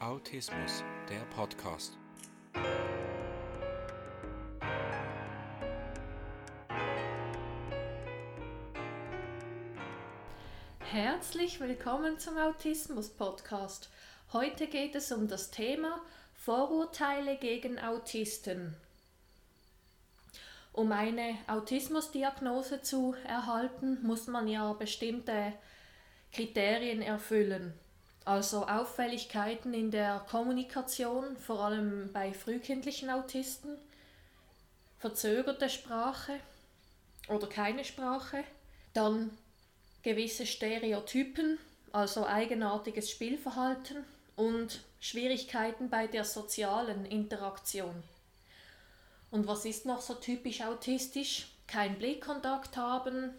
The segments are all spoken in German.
Autismus, der Podcast. Herzlich willkommen zum Autismus Podcast. Heute geht es um das Thema Vorurteile gegen Autisten. Um eine Autismusdiagnose zu erhalten, muss man ja bestimmte Kriterien erfüllen. Also Auffälligkeiten in der Kommunikation, vor allem bei frühkindlichen Autisten, verzögerte Sprache oder keine Sprache, dann gewisse Stereotypen, also eigenartiges Spielverhalten und Schwierigkeiten bei der sozialen Interaktion. Und was ist noch so typisch autistisch? Kein Blickkontakt haben,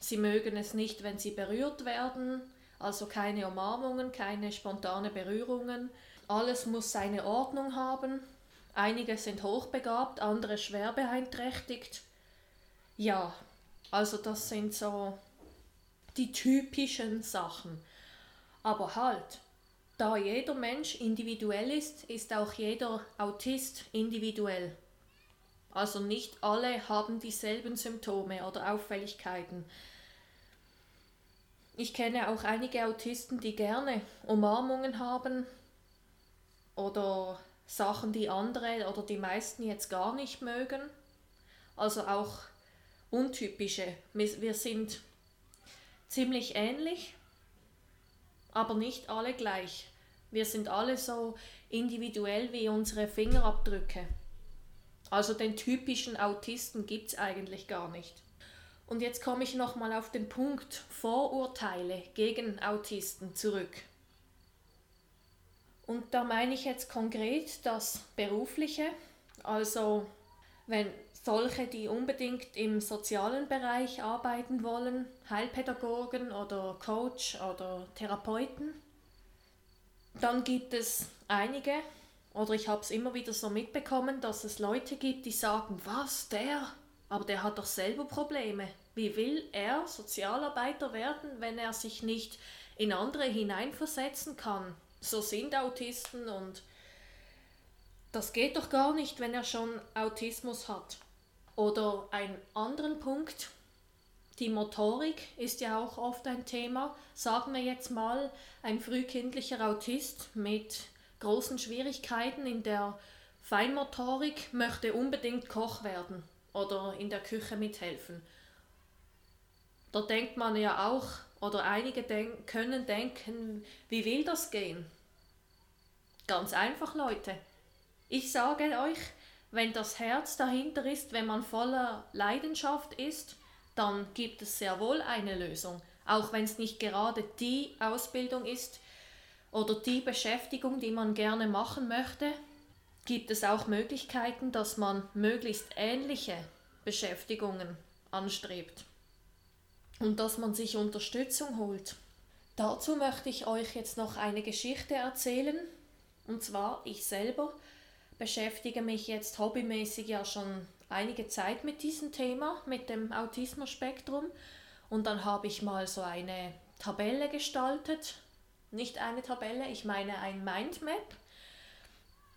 sie mögen es nicht, wenn sie berührt werden, also keine Umarmungen, keine spontane Berührungen. Alles muss seine Ordnung haben. Einige sind hochbegabt, andere schwer beeinträchtigt. Ja, also das sind so die typischen Sachen. Aber halt, da jeder Mensch individuell ist, ist auch jeder Autist individuell. Also nicht alle haben dieselben Symptome oder Auffälligkeiten. Ich kenne auch einige Autisten, die gerne Umarmungen haben oder Sachen, die andere oder die meisten jetzt gar nicht mögen. Also auch untypische. Wir sind ziemlich ähnlich, aber nicht alle gleich. Wir sind alle so individuell wie unsere Fingerabdrücke. Also den typischen Autisten gibt es eigentlich gar nicht. Und jetzt komme ich nochmal auf den Punkt Vorurteile gegen Autisten zurück. Und da meine ich jetzt konkret das Berufliche, also wenn solche, die unbedingt im sozialen Bereich arbeiten wollen, Heilpädagogen oder Coach oder Therapeuten, dann gibt es einige, oder ich habe es immer wieder so mitbekommen, dass es Leute gibt, die sagen, was, der, aber der hat doch selber Probleme. Wie will er Sozialarbeiter werden, wenn er sich nicht in andere hineinversetzen kann? So sind Autisten und das geht doch gar nicht, wenn er schon Autismus hat. Oder ein anderen Punkt, die Motorik ist ja auch oft ein Thema. Sagen wir jetzt mal, ein frühkindlicher Autist mit großen Schwierigkeiten in der Feinmotorik möchte unbedingt Koch werden oder in der Küche mithelfen. Da denkt man ja auch, oder einige denk können denken, wie will das gehen? Ganz einfach, Leute. Ich sage euch, wenn das Herz dahinter ist, wenn man voller Leidenschaft ist, dann gibt es sehr wohl eine Lösung. Auch wenn es nicht gerade die Ausbildung ist oder die Beschäftigung, die man gerne machen möchte, gibt es auch Möglichkeiten, dass man möglichst ähnliche Beschäftigungen anstrebt und dass man sich Unterstützung holt. Dazu möchte ich euch jetzt noch eine Geschichte erzählen. Und zwar, ich selber beschäftige mich jetzt hobbymäßig ja schon einige Zeit mit diesem Thema, mit dem Autismus-Spektrum. Und dann habe ich mal so eine Tabelle gestaltet. Nicht eine Tabelle, ich meine ein Mindmap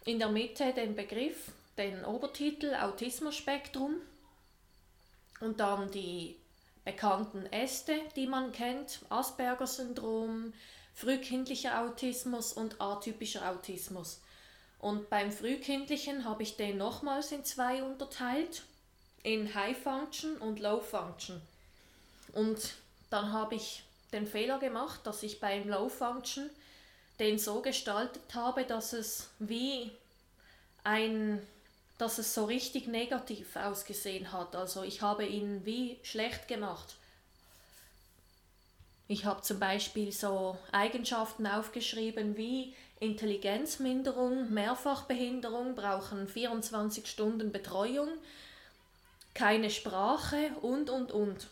in der Mitte den Begriff, den Obertitel Autismus-Spektrum und dann die bekannten Äste, die man kennt, Asperger-Syndrom, frühkindlicher Autismus und atypischer Autismus. Und beim frühkindlichen habe ich den nochmals in zwei unterteilt, in High Function und Low Function. Und dann habe ich den Fehler gemacht, dass ich beim Low Function den so gestaltet habe, dass es wie ein, dass es so richtig negativ ausgesehen hat. Also ich habe ihn wie schlecht gemacht. Ich habe zum Beispiel so Eigenschaften aufgeschrieben wie Intelligenzminderung, Mehrfachbehinderung, brauchen 24 Stunden Betreuung, keine Sprache und, und, und.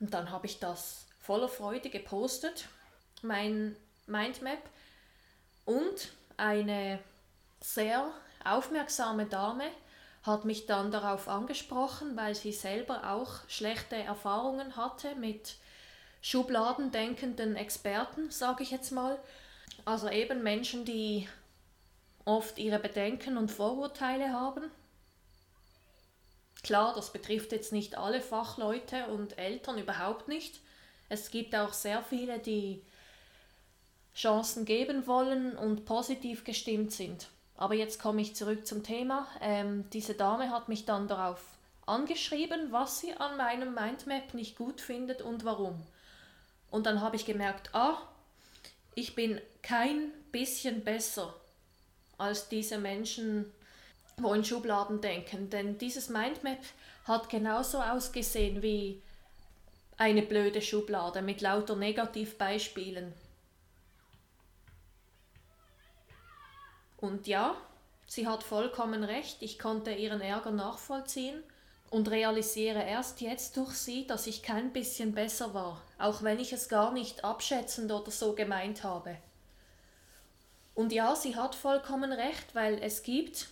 Und dann habe ich das voller Freude gepostet mein Mindmap und eine sehr aufmerksame Dame hat mich dann darauf angesprochen, weil sie selber auch schlechte Erfahrungen hatte mit schubladendenkenden Experten, sage ich jetzt mal. Also eben Menschen, die oft ihre Bedenken und Vorurteile haben. Klar, das betrifft jetzt nicht alle Fachleute und Eltern überhaupt nicht. Es gibt auch sehr viele, die Chancen geben wollen und positiv gestimmt sind. Aber jetzt komme ich zurück zum Thema. Ähm, diese Dame hat mich dann darauf angeschrieben, was sie an meinem Mindmap nicht gut findet und warum. Und dann habe ich gemerkt, ah, ich bin kein bisschen besser als diese Menschen, wo in Schubladen denken. Denn dieses Mindmap hat genauso ausgesehen wie eine blöde Schublade mit lauter Negativbeispielen. Und ja, sie hat vollkommen recht, ich konnte ihren Ärger nachvollziehen und realisiere erst jetzt durch sie, dass ich kein bisschen besser war, auch wenn ich es gar nicht abschätzend oder so gemeint habe. Und ja, sie hat vollkommen recht, weil es gibt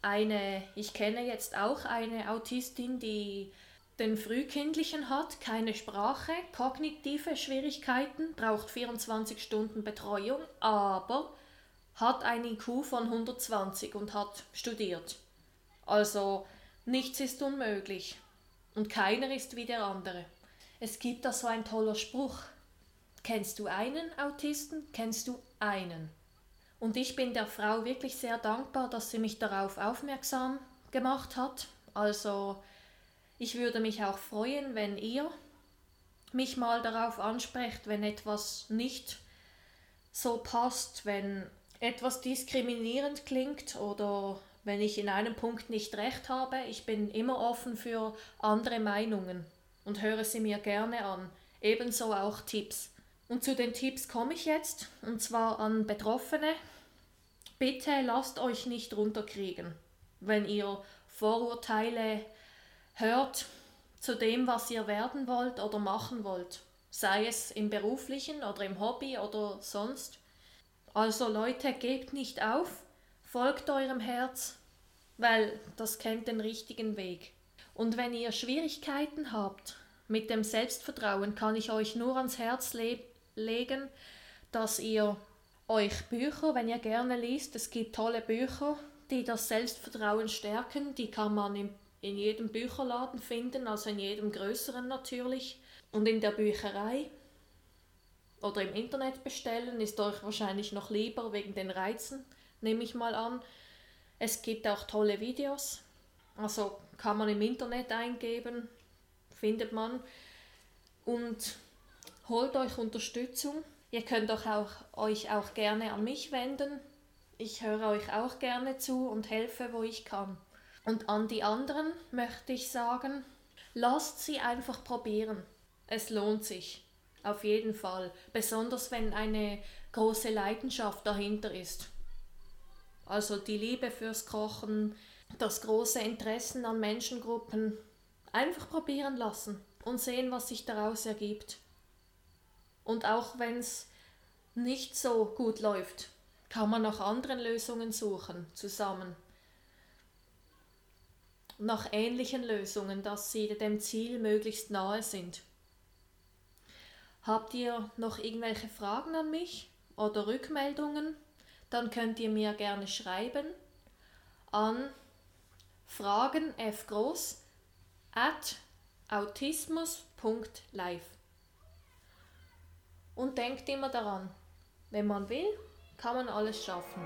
eine, ich kenne jetzt auch eine Autistin, die den Frühkindlichen hat, keine Sprache, kognitive Schwierigkeiten, braucht 24 Stunden Betreuung, aber hat ein IQ von 120 und hat studiert. Also nichts ist unmöglich und keiner ist wie der andere. Es gibt da so ein toller Spruch. Kennst du einen Autisten? Kennst du einen? Und ich bin der Frau wirklich sehr dankbar, dass sie mich darauf aufmerksam gemacht hat. Also ich würde mich auch freuen, wenn ihr mich mal darauf ansprecht, wenn etwas nicht so passt, wenn etwas diskriminierend klingt oder wenn ich in einem Punkt nicht recht habe. Ich bin immer offen für andere Meinungen und höre sie mir gerne an. Ebenso auch Tipps. Und zu den Tipps komme ich jetzt, und zwar an Betroffene. Bitte lasst euch nicht runterkriegen, wenn ihr Vorurteile hört zu dem, was ihr werden wollt oder machen wollt. Sei es im beruflichen oder im Hobby oder sonst. Also Leute, gebt nicht auf, folgt eurem Herz, weil das kennt den richtigen Weg. Und wenn ihr Schwierigkeiten habt mit dem Selbstvertrauen, kann ich euch nur ans Herz le legen, dass ihr euch Bücher, wenn ihr gerne liest, es gibt tolle Bücher, die das Selbstvertrauen stärken, die kann man in, in jedem Bücherladen finden, also in jedem größeren natürlich und in der Bücherei oder im Internet bestellen, ist euch wahrscheinlich noch lieber wegen den Reizen, nehme ich mal an. Es gibt auch tolle Videos, also kann man im Internet eingeben, findet man und holt euch Unterstützung. Ihr könnt euch auch, euch auch gerne an mich wenden. Ich höre euch auch gerne zu und helfe, wo ich kann. Und an die anderen möchte ich sagen, lasst sie einfach probieren. Es lohnt sich. Auf jeden Fall. Besonders wenn eine große Leidenschaft dahinter ist. Also die Liebe fürs Kochen, das große Interesse an Menschengruppen. Einfach probieren lassen und sehen, was sich daraus ergibt. Und auch wenn es nicht so gut läuft, kann man nach anderen Lösungen suchen, zusammen. Nach ähnlichen Lösungen, dass sie dem Ziel möglichst nahe sind. Habt ihr noch irgendwelche Fragen an mich oder Rückmeldungen? Dann könnt ihr mir gerne schreiben an fragenfgroß at autismus.live. Und denkt immer daran, wenn man will, kann man alles schaffen.